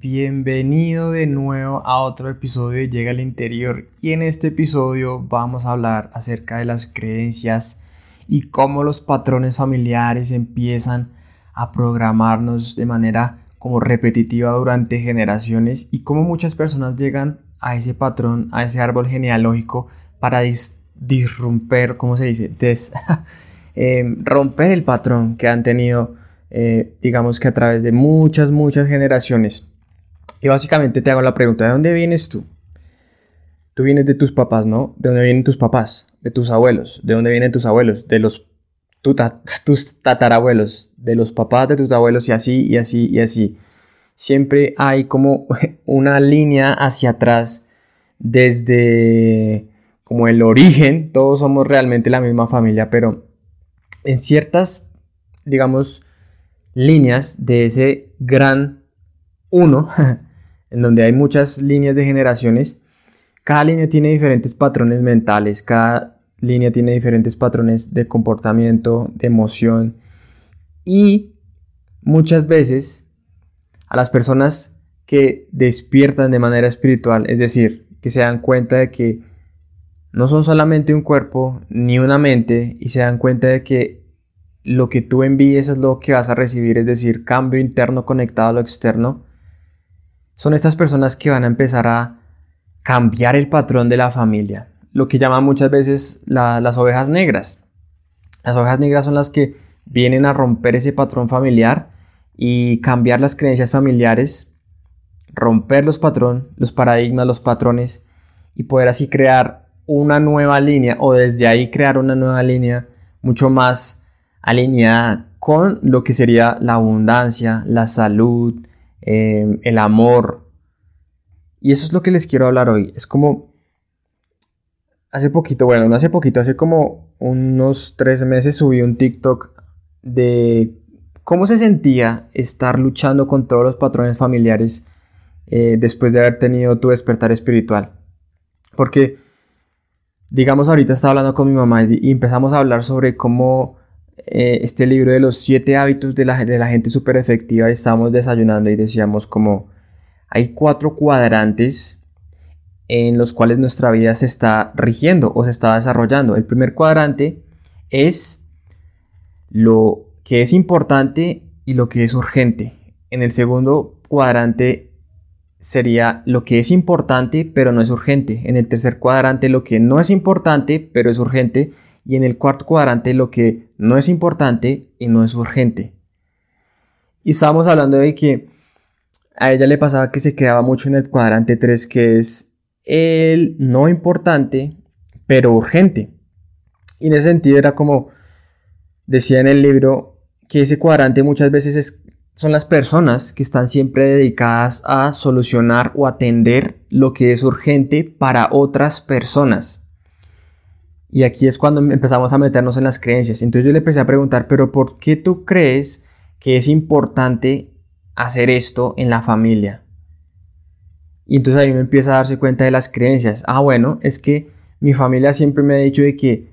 Bienvenido de nuevo a otro episodio de Llega al Interior y en este episodio vamos a hablar acerca de las creencias y cómo los patrones familiares empiezan a programarnos de manera como repetitiva durante generaciones y cómo muchas personas llegan a ese patrón, a ese árbol genealógico para disromper, ¿cómo se dice? Eh, romper el patrón que han tenido, eh, digamos que a través de muchas, muchas generaciones. Y básicamente te hago la pregunta, ¿de dónde vienes tú? Tú vienes de tus papás, ¿no? ¿De dónde vienen tus papás? De tus abuelos. ¿De dónde vienen tus abuelos? De los tus tatarabuelos, de los papás de tus abuelos y así y así y así. Siempre hay como una línea hacia atrás desde como el origen. Todos somos realmente la misma familia, pero en ciertas, digamos, líneas de ese gran uno, en donde hay muchas líneas de generaciones, cada línea tiene diferentes patrones mentales, cada línea tiene diferentes patrones de comportamiento, de emoción y muchas veces a las personas que despiertan de manera espiritual, es decir, que se dan cuenta de que no son solamente un cuerpo ni una mente y se dan cuenta de que lo que tú envíes es lo que vas a recibir, es decir, cambio interno conectado a lo externo, son estas personas que van a empezar a cambiar el patrón de la familia lo que llaman muchas veces las ovejas negras. Las ovejas negras son las que vienen a romper ese patrón familiar y cambiar las creencias familiares, romper los patrones, los paradigmas, los patrones y poder así crear una nueva línea o desde ahí crear una nueva línea mucho más alineada con lo que sería la abundancia, la salud, eh, el amor. Y eso es lo que les quiero hablar hoy. Es como hace poquito, bueno, no hace poquito, hace como unos tres meses subí un TikTok de cómo se sentía estar luchando con todos los patrones familiares eh, después de haber tenido tu despertar espiritual. Porque, digamos, ahorita estaba hablando con mi mamá y, empezamos a hablar sobre cómo eh, este libro de los siete hábitos de la, de la gente súper efectiva, estábamos desayunando y decíamos como hay cuatro cuadrantes en los cuales nuestra vida se está rigiendo o se está desarrollando. El primer cuadrante es lo que es importante y lo que es urgente. En el segundo cuadrante sería lo que es importante pero no es urgente. En el tercer cuadrante lo que no es importante pero es urgente. Y en el cuarto cuadrante lo que no es importante y no es urgente. Y estábamos hablando de que a ella le pasaba que se quedaba mucho en el cuadrante 3 que es el no importante, pero urgente. Y en ese sentido era como decía en el libro que ese cuadrante muchas veces son las personas que están siempre dedicadas a solucionar o atender lo que es urgente para otras personas. Y aquí es cuando empezamos a meternos en las creencias. Entonces yo le empecé a preguntar, pero ¿por qué tú crees que es importante hacer esto en la familia? Y entonces ahí uno empieza a darse cuenta de las creencias. Ah, bueno, es que mi familia siempre me ha dicho de que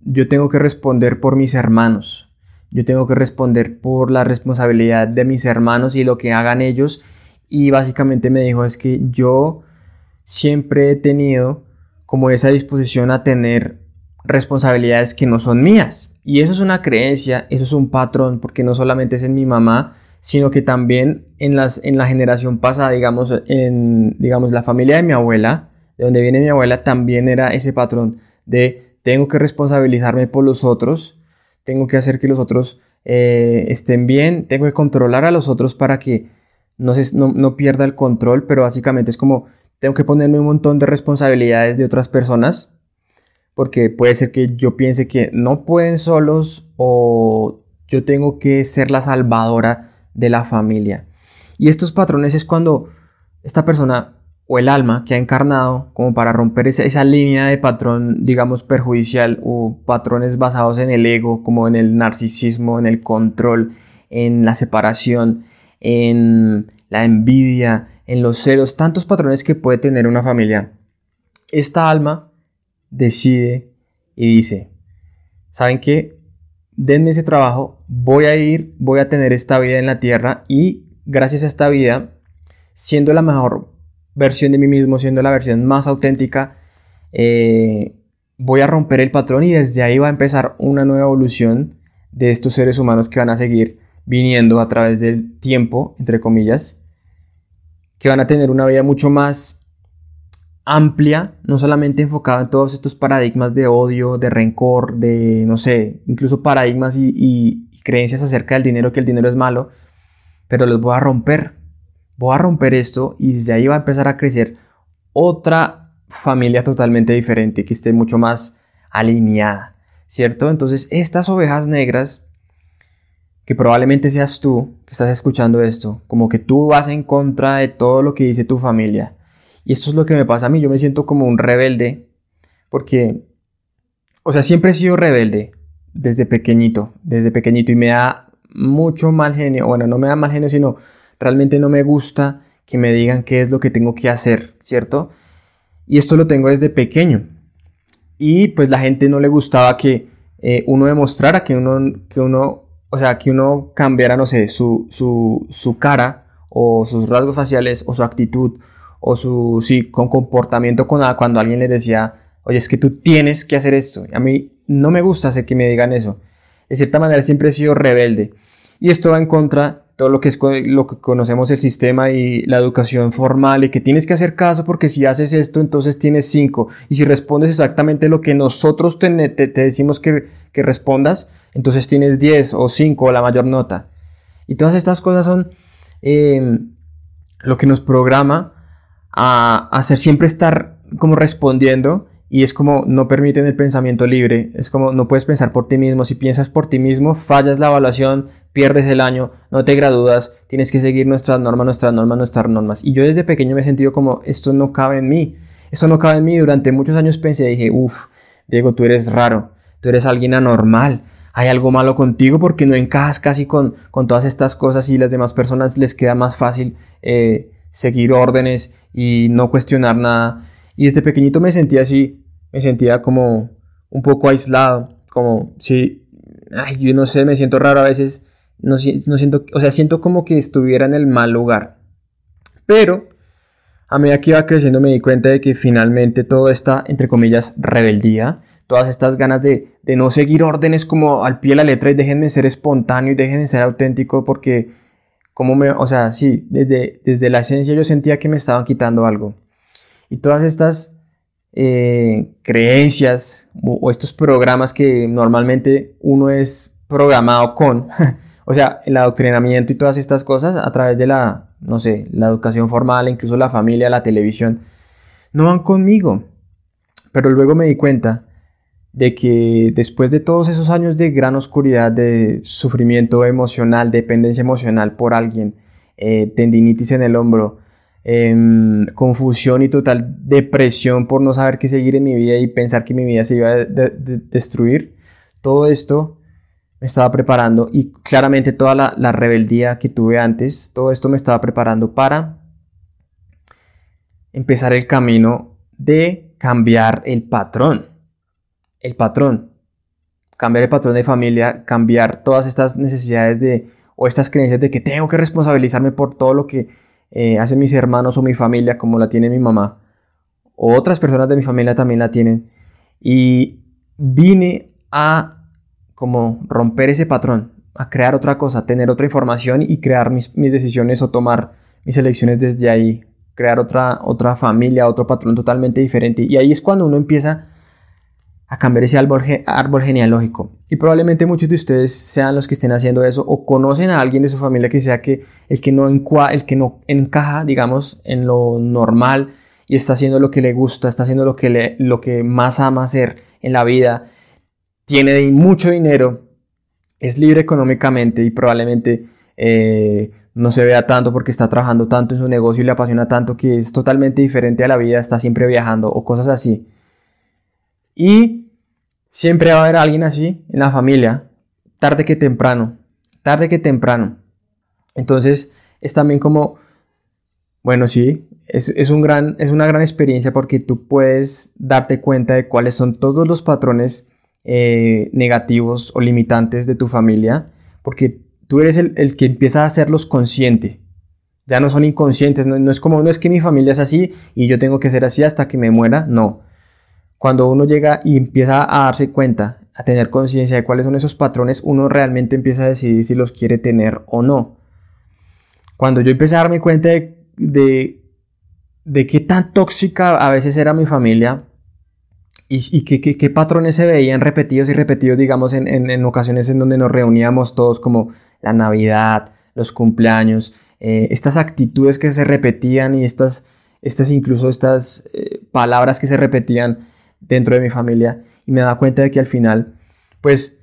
yo tengo que responder por mis hermanos. Yo tengo que responder por la responsabilidad de mis hermanos y lo que hagan ellos. Y básicamente me dijo es que yo siempre he tenido como esa disposición a tener responsabilidades que no son mías. Y eso es una creencia, eso es un patrón, porque no solamente es en mi mamá, sino que también en, las, en la generación pasada, digamos, en digamos, la familia de mi abuela, de donde viene mi abuela, también era ese patrón de tengo que responsabilizarme por los otros, tengo que hacer que los otros eh, estén bien, tengo que controlar a los otros para que no, se, no, no pierda el control, pero básicamente es como tengo que ponerme un montón de responsabilidades de otras personas, porque puede ser que yo piense que no pueden solos o yo tengo que ser la salvadora de la familia. Y estos patrones es cuando esta persona o el alma que ha encarnado como para romper esa, línea de patrón, digamos, perjudicial o patrones basados en el ego, como en el narcisismo, en el control, en la separación, en la envidia, en los celos, tantos patrones que puede tener una familia. Esta alma decide y dice, ¿saben qué? denme ese trabajo, voy a ir, voy a tener esta vida en la tierra y gracias a esta vida siendo la mejor versión de mí mismo, siendo la versión más auténtica, eh, voy a romper el patrón y desde ahí va a empezar una nueva evolución de estos seres humanos que van a seguir viniendo a través del tiempo, entre comillas, que van a tener una vida mucho más amplia, no solamente enfocada en todos estos paradigmas de odio, de rencor, de, no sé, incluso paradigmas y, creencias acerca del dinero, que el dinero es malo, pero los voy a romper. Voy a romper esto y desde ahí va a empezar a crecer otra familia totalmente diferente, que esté mucho más alineada, ¿cierto? Entonces, estas ovejas negras, que probablemente seas tú que estás escuchando esto, como que tú vas en contra de todo lo que dice tu familia, y esto es lo que me pasa a mí, yo me siento como un rebelde, porque, o sea, siempre he sido rebelde desde pequeñito, desde pequeñito, y me da mucho mal genio, bueno, no me da mal genio, sino realmente no me gusta que me digan qué es lo que tengo que hacer, ¿cierto? Y esto lo tengo desde pequeño. Y pues la gente no le gustaba que eh, uno demostrara que uno, que uno, o sea, que uno cambiara, no sé, su, su, su cara o sus rasgos faciales o su actitud o su, sí, con comportamiento con, cuando alguien le decía, oye, es que tú tienes que hacer esto. A mí no me gusta hacer que me digan eso. De cierta manera siempre he sido rebelde. Y esto va en contra de todo lo que es lo que conocemos el sistema y la educación formal y que tienes que hacer caso porque si haces esto entonces tienes 5 y si respondes exactamente lo que nosotros te, decimos que, que, respondas entonces tienes 10 o 5 o la mayor nota y todas estas cosas son eh, lo que nos programa a hacer siempre estar como respondiendo y es como no permiten el pensamiento libre, es como no puedes pensar por ti mismo, si piensas por ti mismo fallas la evaluación, pierdes el año, no te gradúas, tienes que seguir nuestras normas, nuestras normas, nuestras normas. Y yo desde pequeño me he sentido como esto no cabe en mí, esto no cabe en mí, durante muchos años pensé, dije, uff, Diego, tú eres raro, tú eres alguien anormal, hay algo malo contigo porque no encajas casi con, con todas estas cosas y las demás personas les queda más fácil eh, seguir órdenes y no cuestionar nada. Y desde pequeñito me sentía así, me sentía como un poco aislado, como si, ay, yo no sé, me siento raro a veces, no, no siento, o sea, siento como que estuviera en el mal lugar. Pero a medida que iba creciendo me di cuenta de que finalmente toda esta, entre comillas, rebeldía, todas estas ganas de, de no seguir órdenes como al pie de la letra y dejen de ser espontáneo y dejen de ser auténtico porque como me, o sea, sí, desde, desde la esencia yo sentía que me estaban quitando algo. Y todas estas eh, creencias o, estos programas que normalmente uno es programado con, o sea, el adoctrinamiento y todas estas cosas a través de la, no sé, la educación formal, incluso la familia, la televisión, no van conmigo. Pero luego me di cuenta de que después de todos esos años de gran oscuridad, de sufrimiento emocional, dependencia emocional por alguien, eh, tendinitis en el hombro, em, confusión y total depresión por no saber qué seguir en mi vida y pensar que mi vida se iba a destruir, todo esto me estaba preparando y claramente toda la, la rebeldía que tuve antes, todo esto me estaba preparando para empezar el camino de cambiar el patrón el patrón, cambiar el patrón de familia, cambiar todas estas necesidades de, o estas creencias de que tengo que responsabilizarme por todo lo que eh, hacen mis hermanos o mi familia, como la tiene mi mamá, o otras personas de mi familia también la tienen. Y vine a como romper ese patrón, a crear otra cosa, tener otra información y crear mis, mis decisiones o tomar mis elecciones desde ahí, crear otra, otra familia, otro patrón totalmente diferente. Y ahí es cuando uno empieza a cambiar ese árbol, genealógico. Y probablemente muchos de ustedes sean los que estén haciendo eso o conocen a alguien de su familia que sea que el que no, el que no encaja, digamos, en lo normal y está haciendo lo que le gusta, está haciendo lo que, lo que más ama hacer en la vida, tiene mucho dinero, es libre económicamente y probablemente eh, no se vea tanto porque está trabajando tanto en su negocio y le apasiona tanto que es totalmente diferente a la vida, está siempre viajando o cosas así. Y siempre va a haber alguien así en la familia, tarde que temprano, tarde que temprano. Entonces es también como, bueno, sí, es, un gran, es una gran experiencia porque tú puedes darte cuenta de cuáles son todos los patrones eh, negativos o limitantes de tu familia, porque tú eres el, el, que empieza a hacerlos consciente. Ya no son inconscientes, no, es como, no es que mi familia es así y yo tengo que ser así hasta que me muera, no. Cuando uno llega y empieza a darse cuenta, a tener conciencia de cuáles son esos patrones, uno realmente empieza a decidir si los quiere tener o no. Cuando yo empecé a darme cuenta de, de, qué tan tóxica a veces era mi familia y, qué, patrones se veían repetidos y repetidos, digamos, en, en ocasiones en donde nos reuníamos todos como la Navidad, los cumpleaños, eh, estas actitudes que se repetían y estas, estas incluso estas eh, palabras que se repetían dentro de mi familia y me daba cuenta de que al final, pues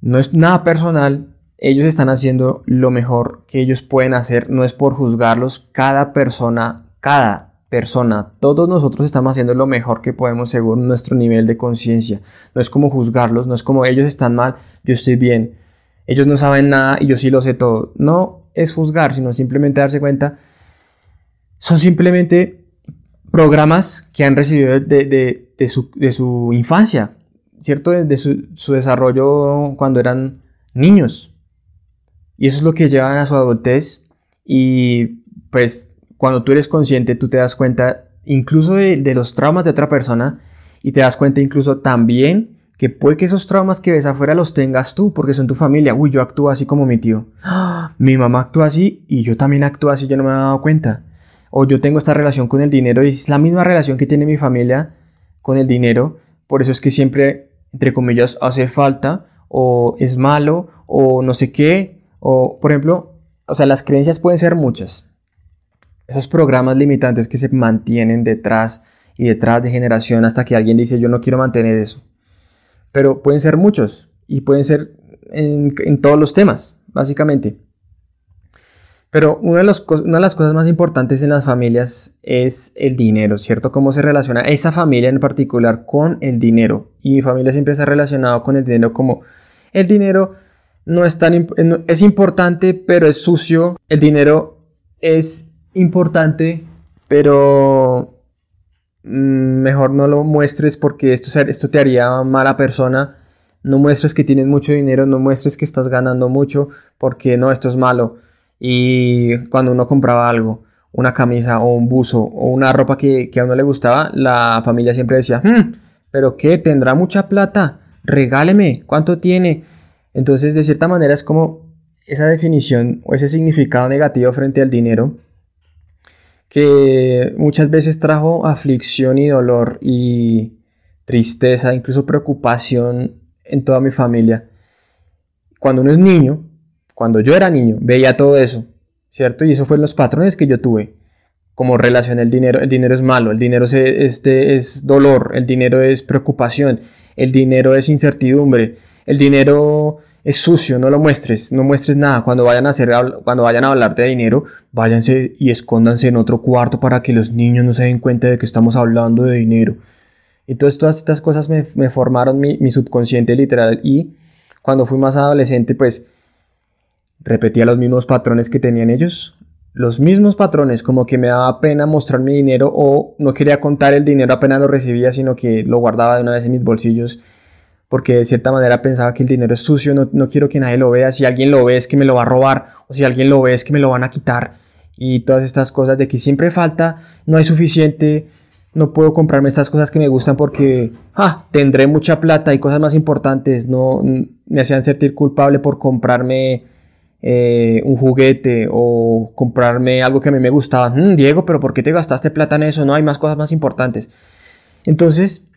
no es nada personal, ellos están haciendo lo mejor que ellos pueden hacer, no es por juzgarlos, cada persona, cada persona, todos nosotros estamos haciendo lo mejor que podemos según nuestro nivel de conciencia, no es como juzgarlos, no es como ellos están mal, yo estoy bien, ellos no saben nada y yo sí lo sé todo, no, es juzgar, sino simplemente darse cuenta, son simplemente programas que han recibido de, su, infancia, ¿cierto? De, su, su, desarrollo cuando eran niños. Y eso es lo que llevan a su adultez. Y pues cuando tú eres consciente, tú te das cuenta incluso de los traumas de otra persona y te das cuenta incluso también que puede que esos traumas que ves afuera los tengas tú, porque son tu familia. Uy, yo actúo así como mi tío. Mi mamá actúa así y yo también actúo así, yo no me he dado cuenta. O yo tengo esta relación con el dinero y es la misma relación que tiene mi familia con el dinero. Por eso es que siempre, entre comillas, hace falta o es malo o no sé qué. O, por ejemplo, o sea, las creencias pueden ser muchas. Esos programas limitantes que se mantienen detrás y detrás de generación hasta que alguien dice yo no quiero mantener eso pero pueden ser muchos y pueden ser en, todos los temas, básicamente. Pero una de, las cosas más importantes en las familias es el dinero, ¿cierto? Cómo se relaciona esa familia en particular con el dinero. Y mi familia siempre se ha relacionado con el dinero como el dinero no es tan es importante, pero es sucio. El dinero es importante, pero Mm, mejor no lo muestres porque esto, esto te haría mala persona. No muestres que tienes mucho dinero, no muestres que estás ganando mucho porque no, esto es malo. Y cuando uno compraba algo, una camisa o un buzo o una ropa que, a uno le gustaba, la familia siempre decía, hmm, pero ¿qué? ¿Tendrá mucha plata? Regáleme, ¿cuánto tiene? Entonces, de cierta manera es como esa definición o ese significado negativo frente al dinero que muchas veces trajo aflicción y dolor y tristeza, incluso preocupación en toda mi familia. Cuando uno es niño, cuando yo era niño, veía todo eso, ¿cierto? Y eso fue los patrones que yo tuve. Como relación el dinero, el dinero es malo, el dinero es, este, es dolor, el dinero es preocupación, el dinero es incertidumbre, el dinero es sucio, no lo muestres, no muestres nada. Cuando vayan a hacer, cuando vayan a hablar de dinero, váyanse y escóndanse en otro cuarto para que los niños no se den cuenta de que estamos hablando de dinero. Entonces todas estas cosas me, formaron mi, mi, subconsciente literal y cuando fui más adolescente pues repetía los mismos patrones que tenían ellos. Los mismos patrones, como que me daba pena mostrar mi dinero o no quería contar el dinero apenas lo recibía, sino que lo guardaba de una vez en mis bolsillos porque de cierta manera pensaba que el dinero es sucio, no, quiero que nadie lo vea, si alguien lo ve es que me lo va a robar, o si alguien lo ve es que me lo van a quitar, y todas estas cosas de que siempre falta, no hay suficiente, no puedo comprarme estas cosas que me gustan porque ah, tendré mucha plata y cosas más importantes, no me hacían sentir culpable por comprarme eh, un juguete o comprarme algo que a mí me gustaba. Mm, Diego, pero ¿por qué te gastaste plata en eso? No hay más cosas más importantes. Entonces,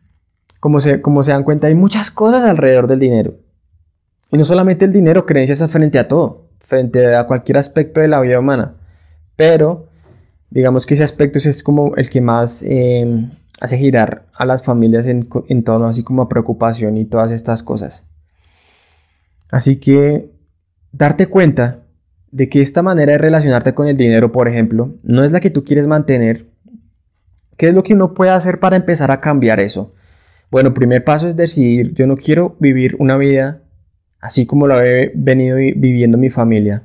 como se, como se dan cuenta, hay muchas cosas alrededor del dinero. Y no solamente el dinero, creencias frente a todo, frente a cualquier aspecto de la vida humana. Pero, digamos que ese aspecto es como el que más em, hace girar a las familias en, en torno así como preocupación y todas estas cosas. Así que darte cuenta de que esta manera de relacionarte con el dinero, por ejemplo, no es la que tú quieres mantener. ¿Qué es lo que uno puede hacer para empezar a cambiar eso? Bueno, primer paso es decidir, yo no quiero vivir una vida así como la he venido viviendo mi familia.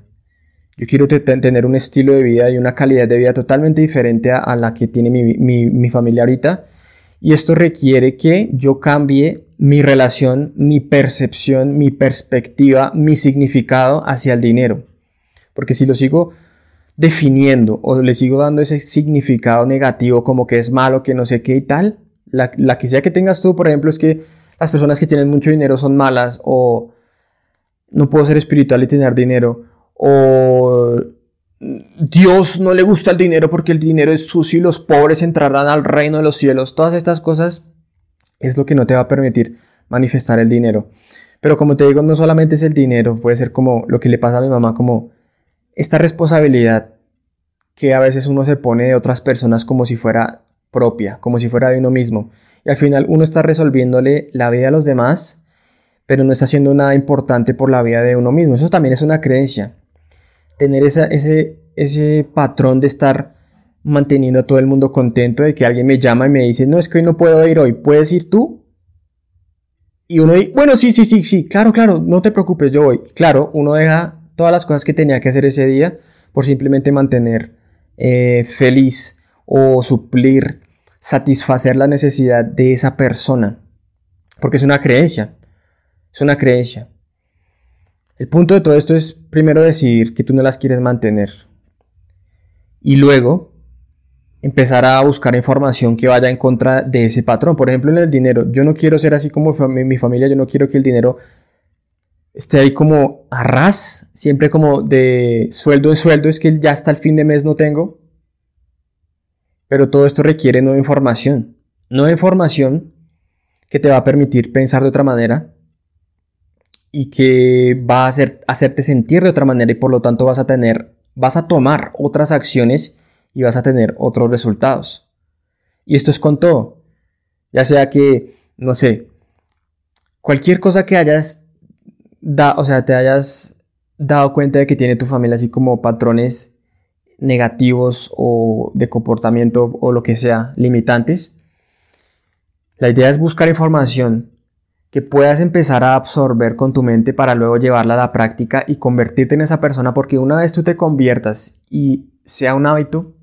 Yo quiero tener un estilo de vida y una calidad de vida totalmente diferente a, la que tiene mi, mi familia ahorita. Y esto requiere que yo cambie mi relación, mi percepción, mi perspectiva, mi significado hacia el dinero. Porque si lo sigo definiendo o le sigo dando ese significado negativo como que es malo, que no sé qué y tal, la, que sea que tengas tú, por ejemplo, es que las personas que tienen mucho dinero son malas o no puedo ser espiritual y tener dinero o Dios no le gusta el dinero porque el dinero es sucio y los pobres entrarán al reino de los cielos. Todas estas cosas es lo que no te va a permitir manifestar el dinero. Pero como te digo, no solamente es el dinero, puede ser como lo que le pasa a mi mamá, como esta responsabilidad que a veces uno se pone de otras personas como si fuera propia, como si fuera de uno mismo. Y al final uno está resolviéndole la vida a los demás, pero no está haciendo nada importante por la vida de uno mismo. Eso también es una creencia. Tener ese, ese patrón de estar manteniendo a todo el mundo contento, de que alguien me llama y me dice, no, es que hoy no puedo ir hoy, ¿puedes ir tú? Y uno dice, bueno, sí, sí, sí, sí, claro, claro, no te preocupes, yo voy. Claro, uno deja todas las cosas que tenía que hacer ese día por simplemente mantener eh, feliz o suplir, satisfacer la necesidad de esa persona. Porque es una creencia, es una creencia. El punto de todo esto es primero decidir que tú no las quieres mantener. Y luego empezar a buscar información que vaya en contra de ese patrón. Por ejemplo, en el dinero, yo no quiero ser así como mi familia, yo no quiero que el dinero esté ahí como a ras, siempre como de sueldo en sueldo, es que ya hasta el fin de mes no tengo. Pero todo esto requiere nueva información. Nueva información que te va a permitir pensar de otra manera y que va a hacer, hacerte sentir de otra manera y por lo tanto vas a tener, vas a tomar otras acciones y vas a tener otros resultados. Y esto es con todo. Ya sea que, no sé, cualquier cosa que hayas dado, o sea, te hayas dado cuenta de que tiene tu familia así como patrones negativos o de comportamiento o lo que sea, limitantes. La idea es buscar información que puedas empezar a absorber con tu mente para luego llevarla a la práctica y convertirte en esa persona, porque una vez tú te conviertas y sea un hábito,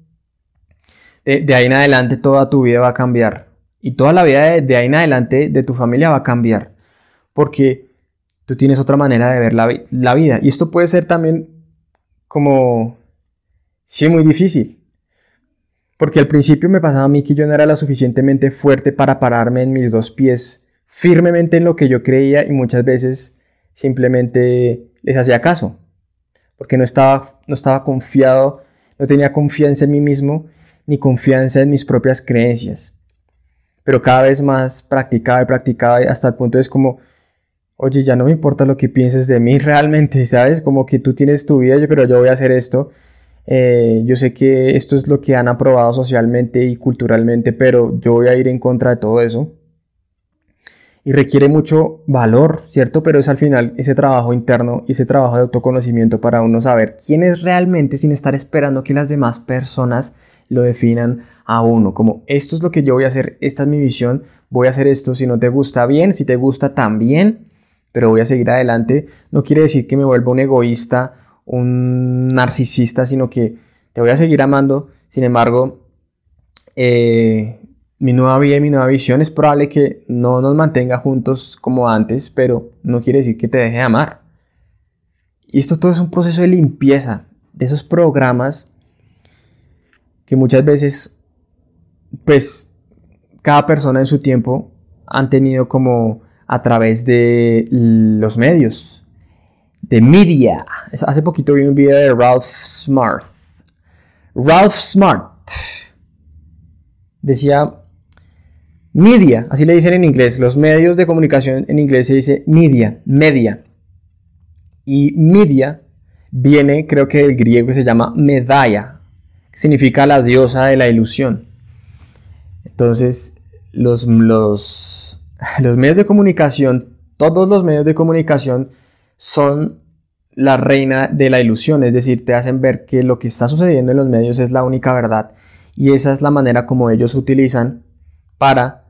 de, ahí en adelante toda tu vida va a cambiar. Y toda la vida de, ahí en adelante de tu familia va a cambiar. Porque tú tienes otra manera de ver la, la vida. Y esto puede ser también como, sí, muy difícil. Porque al principio me pasaba a mí que yo no era lo suficientemente fuerte para pararme en mis dos pies firmemente en lo que yo creía y muchas veces simplemente les hacía caso. Porque no estaba, no estaba confiado, no tenía confianza en mí mismo ni confianza en mis propias creencias. Pero cada vez más practicaba y practicaba hasta el punto es como, oye, ya no me importa lo que pienses de mí realmente, ¿sabes? Como que tú tienes tu vida, pero yo voy a hacer esto. Eh, yo sé que esto es lo que han aprobado socialmente y culturalmente, pero yo voy a ir en contra de todo eso. Y requiere mucho valor, ¿cierto? Pero es al final ese trabajo interno ese trabajo de autoconocimiento para uno saber quién es realmente sin estar esperando que las demás personas lo definan a uno, como esto es lo que yo voy a hacer, esta es mi visión, voy a hacer esto, si no te gusta bien, si te gusta también, pero voy a seguir adelante. No quiere decir que me vuelva un egoísta, un narcisista, sino que te voy a seguir amando. Sin embargo, eh, mi nueva vida y mi nueva visión es probable que no nos mantenga juntos como antes, pero no quiere decir que te deje de amar. Y esto todo es un proceso de limpieza de esos programas que muchas veces, pues, cada persona en su tiempo han tenido como a través de los medios, de media. Hace poquito vi un video de Ralph Smart. Ralph Smart decía media, así le dicen en inglés, los medios de comunicación en inglés se dice media, media. Y media viene, creo que del griego se llama medalla, significa la diosa de la ilusión. Entonces, los, los, los medios de comunicación, todos los medios de comunicación son la reina de la ilusión, es decir, te hacen ver que lo que está sucediendo en los medios es la única verdad y esa es la manera como ellos utilizan para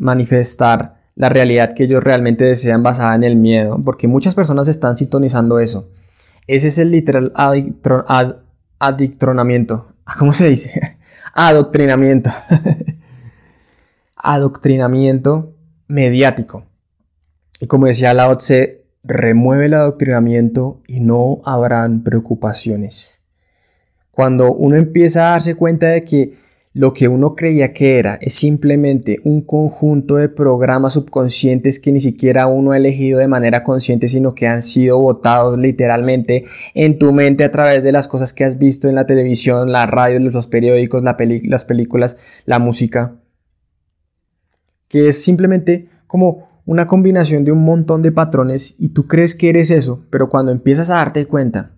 manifestar la realidad que ellos realmente desean basada en el miedo, porque muchas personas están sintonizando eso. Ese es el literal adictronamiento. ¿Cómo se dice? Adoctrinamiento. Adoctrinamiento mediático. Y como decía Lao Tse, remueve el adoctrinamiento y no habrán preocupaciones. Cuando uno empieza a darse cuenta de que lo que uno creía que era es simplemente un conjunto de programas subconscientes que ni siquiera uno ha elegido de manera consciente, sino que han sido votados literalmente en tu mente a través de las cosas que has visto en la televisión, la radio, los periódicos, las películas, la música. Que es simplemente como una combinación de un montón de patrones y tú crees que eres eso, pero cuando empiezas a darte cuenta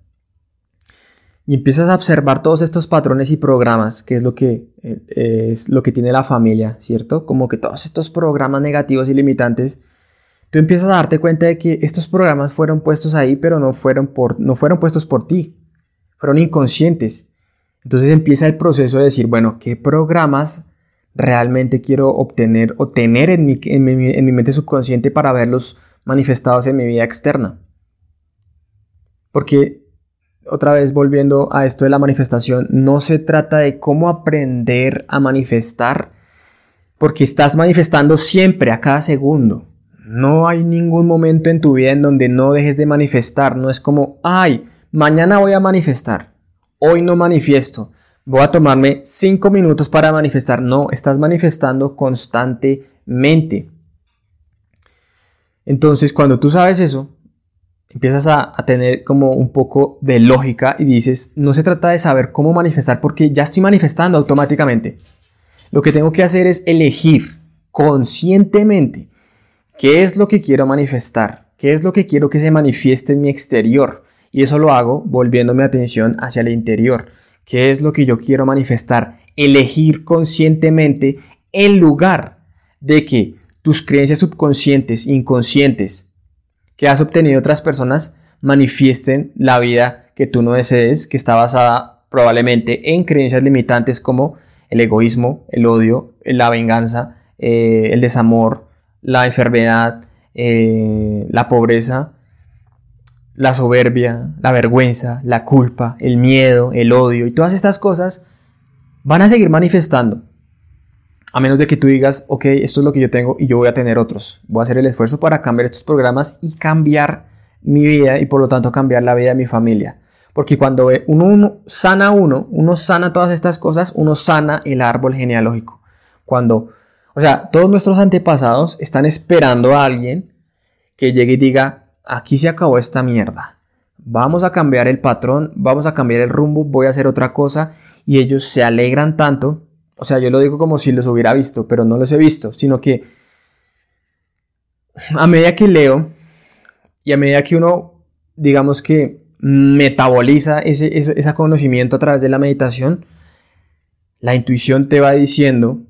y empiezas a observar todos estos patrones y programas, que es lo que, eh, es lo que tiene la familia, ¿cierto? Como que todos estos programas negativos y limitantes, tú empiezas a darte cuenta de que estos programas fueron puestos ahí, pero no fueron, por, no fueron puestos por ti, fueron inconscientes. Entonces empieza el proceso de decir, bueno, ¿qué programas realmente quiero obtener o tener en mi, en mi, en mi mente subconsciente para verlos manifestados en mi vida externa? Porque otra vez volviendo a esto de la manifestación, no se trata de cómo aprender a manifestar, porque estás manifestando siempre, a cada segundo. No hay ningún momento en tu vida en donde no dejes de manifestar. No es como, ay, mañana voy a manifestar. Hoy no manifiesto. Voy a tomarme cinco minutos para manifestar. No, estás manifestando constantemente. Entonces, cuando tú sabes eso, empiezas a, tener como un poco de lógica y dices, no se trata de saber cómo manifestar porque ya estoy manifestando automáticamente. Lo que tengo que hacer es elegir conscientemente qué es lo que quiero manifestar, qué es lo que quiero que se manifieste en mi exterior. Y eso lo hago volviendo mi atención hacia el interior. ¿Qué es lo que yo quiero manifestar? Elegir conscientemente en lugar de que tus creencias subconscientes, inconscientes, que has obtenido otras personas manifiesten la vida que tú no desees, que está basada probablemente en creencias limitantes como el egoísmo, el odio, la venganza, eh, el desamor, la enfermedad, eh, la pobreza, la soberbia, la vergüenza, la culpa, el miedo, el odio y todas estas cosas van a seguir manifestando. A menos de que tú digas, ok, esto es lo que yo tengo y yo voy a tener otros. Voy a hacer el esfuerzo para cambiar estos programas y cambiar mi vida y por lo tanto cambiar la vida de mi familia. Porque cuando uno, uno sana uno, uno sana todas estas cosas, uno sana el árbol genealógico. Cuando, o sea, todos nuestros antepasados están esperando a alguien que llegue y diga, aquí se acabó esta mierda. Vamos a cambiar el patrón, vamos a cambiar el rumbo, voy a hacer otra cosa. Y ellos se alegran tanto o sea, yo lo digo como si los hubiera visto, pero no los he visto, sino que a medida que leo y a medida que uno, digamos que metaboliza ese, ese, conocimiento a través de la meditación, la intuición te va diciendo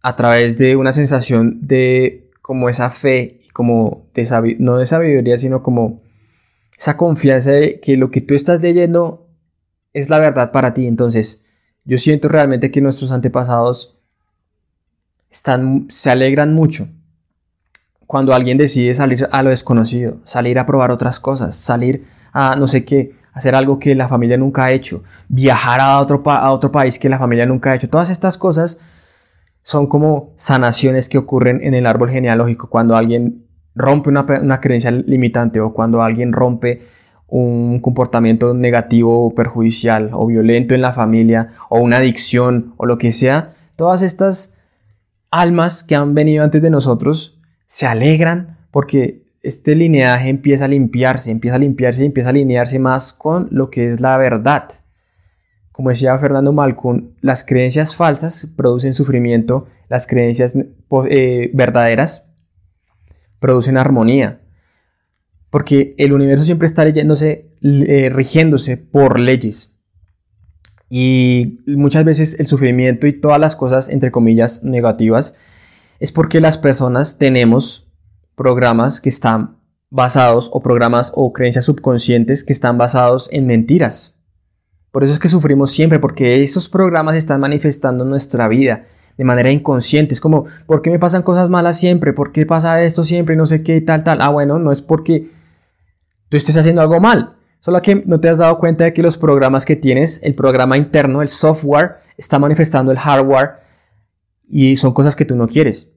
a través de una sensación de como esa fe, como de no de sabiduría, sino como esa confianza de que lo que tú estás leyendo es la verdad para ti. Entonces, yo siento realmente que nuestros antepasados están, se alegran mucho cuando alguien decide salir a lo desconocido, salir a probar otras cosas, salir a no sé qué, hacer algo que la familia nunca ha hecho, viajar a otro, a otro país que la familia nunca ha hecho. Todas estas cosas son como sanaciones que ocurren en el árbol genealógico cuando alguien rompe una, una creencia limitante o cuando alguien rompe un comportamiento negativo perjudicial o violento en la familia o una adicción o lo que sea, todas estas almas que han venido antes de nosotros se alegran porque este lineaje empieza a limpiarse, empieza a limpiarse y empieza a alinearse más con lo que es la verdad. Como decía Fernando Malcolm, las creencias falsas producen sufrimiento, las creencias eh, verdaderas producen armonía. Porque el universo siempre está leyéndose, eh, rigiéndose por leyes. Y muchas veces el sufrimiento y todas las cosas, entre comillas, negativas, es porque las personas tenemos programas que están basados, o programas o creencias subconscientes que están basados en mentiras. Por eso es que sufrimos siempre, porque esos programas están manifestando nuestra vida de manera inconsciente. Es como, ¿por qué me pasan cosas malas siempre? ¿Por qué pasa esto siempre? No sé qué y tal, tal. Ah, bueno, no es porque tú estés haciendo algo mal. Solo que no te has dado cuenta de que los programas que tienes, el programa interno, el software, está manifestando el hardware y son cosas que tú no quieres.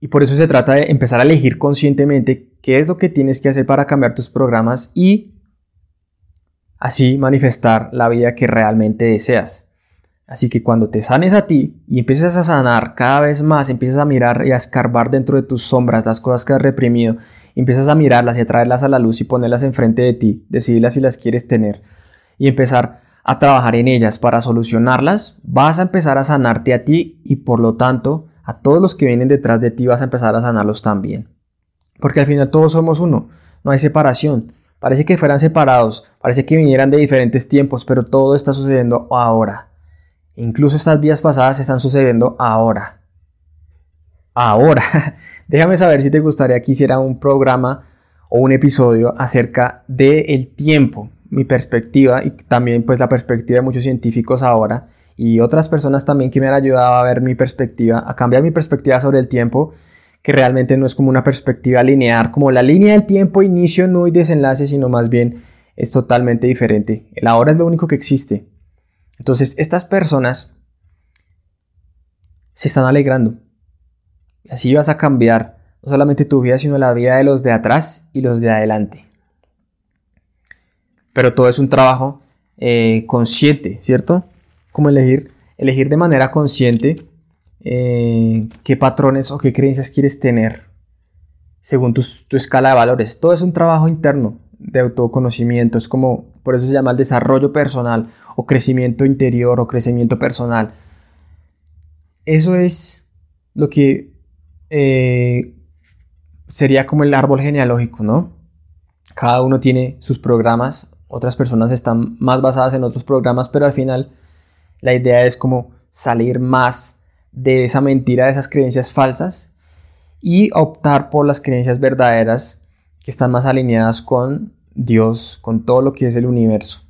Y por eso se trata de empezar a elegir conscientemente qué es lo que tienes que hacer para cambiar tus programas y así manifestar la vida que realmente deseas. Así que cuando te sanes a ti y empieces a sanar cada vez más, empiezas a mirar y a escarbar dentro de tus sombras las cosas que has reprimido, empiezas a mirarlas y a traerlas a la luz y ponerlas enfrente de ti, decidirlas si las quieres tener y empezar a trabajar en ellas para solucionarlas, vas a empezar a sanarte a ti y por lo tanto a todos los que vienen detrás de ti vas a empezar a sanarlos también. Porque al final todos somos uno, no hay separación. Parece que fueran separados, parece que vinieran de diferentes tiempos, pero todo está sucediendo ahora. Incluso estas vías pasadas están sucediendo ahora. Ahora. Déjame saber si te gustaría que hiciera un programa o un episodio acerca del tiempo, mi perspectiva y también pues la perspectiva de muchos científicos ahora y otras personas también que me han ayudado a ver mi perspectiva, a cambiar mi perspectiva sobre el tiempo, que realmente no es como una perspectiva lineal, como la línea del tiempo, inicio, no y desenlace, sino más bien es totalmente diferente. El ahora es lo único que existe. Entonces, estas personas se están alegrando. Así vas a cambiar no solamente tu vida, sino la vida de los de atrás y los de adelante. Pero todo es un trabajo eh, consciente, ¿cierto? Como elegir, elegir de manera consciente eh, qué patrones o qué creencias quieres tener según tu, tu escala de valores. Todo es un trabajo interno de autoconocimiento, es como, por eso se llama el desarrollo personal o crecimiento interior o crecimiento personal. Eso es lo que eh, sería como el árbol genealógico, ¿no? Cada uno tiene sus programas, otras personas están más basadas en otros programas, pero al final la idea es como salir más de esa mentira, de esas creencias falsas y optar por las creencias verdaderas que están más alineadas con Dios, con todo lo que es el universo.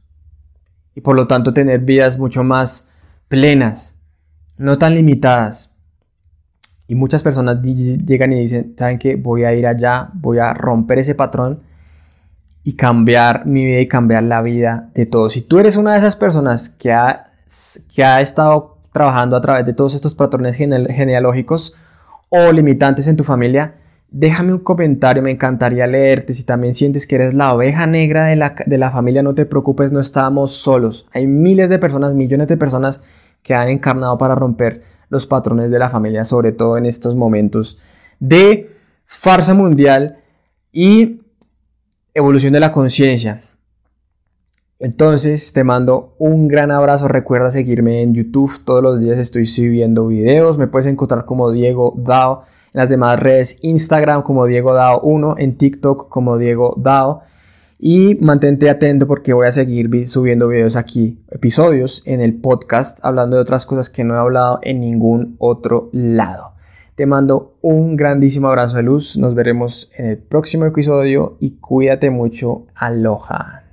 Y por lo tanto tener vidas mucho más plenas, no tan limitadas. Y muchas personas llegan y dicen, ¿saben qué? Voy a ir allá, voy a romper ese patrón y cambiar mi vida y cambiar la vida de todos. Si tú eres una de esas personas que ha, que ha estado trabajando a través de todos estos patrones genealógicos o limitantes en tu familia, déjame un comentario, me encantaría leerte. Si también sientes que eres la oveja negra de la, de la, familia, no te preocupes, no estamos solos. Hay miles de personas, millones de personas que han encarnado para romper los patrones de la familia, sobre todo en estos momentos de farsa mundial y evolución de la conciencia. Entonces te mando un gran abrazo. Recuerda seguirme en YouTube. Todos los días estoy subiendo videos. Me puedes encontrar como Diego Dao en las demás redes. Instagram como Diego Dao 1. En TikTok como Diego Dao. Y mantente atento porque voy a seguir subiendo videos aquí, episodios en el podcast, hablando de otras cosas que no he hablado en ningún otro lado. Te mando un grandísimo abrazo de luz. Nos veremos en el próximo episodio y cuídate mucho. Aloha.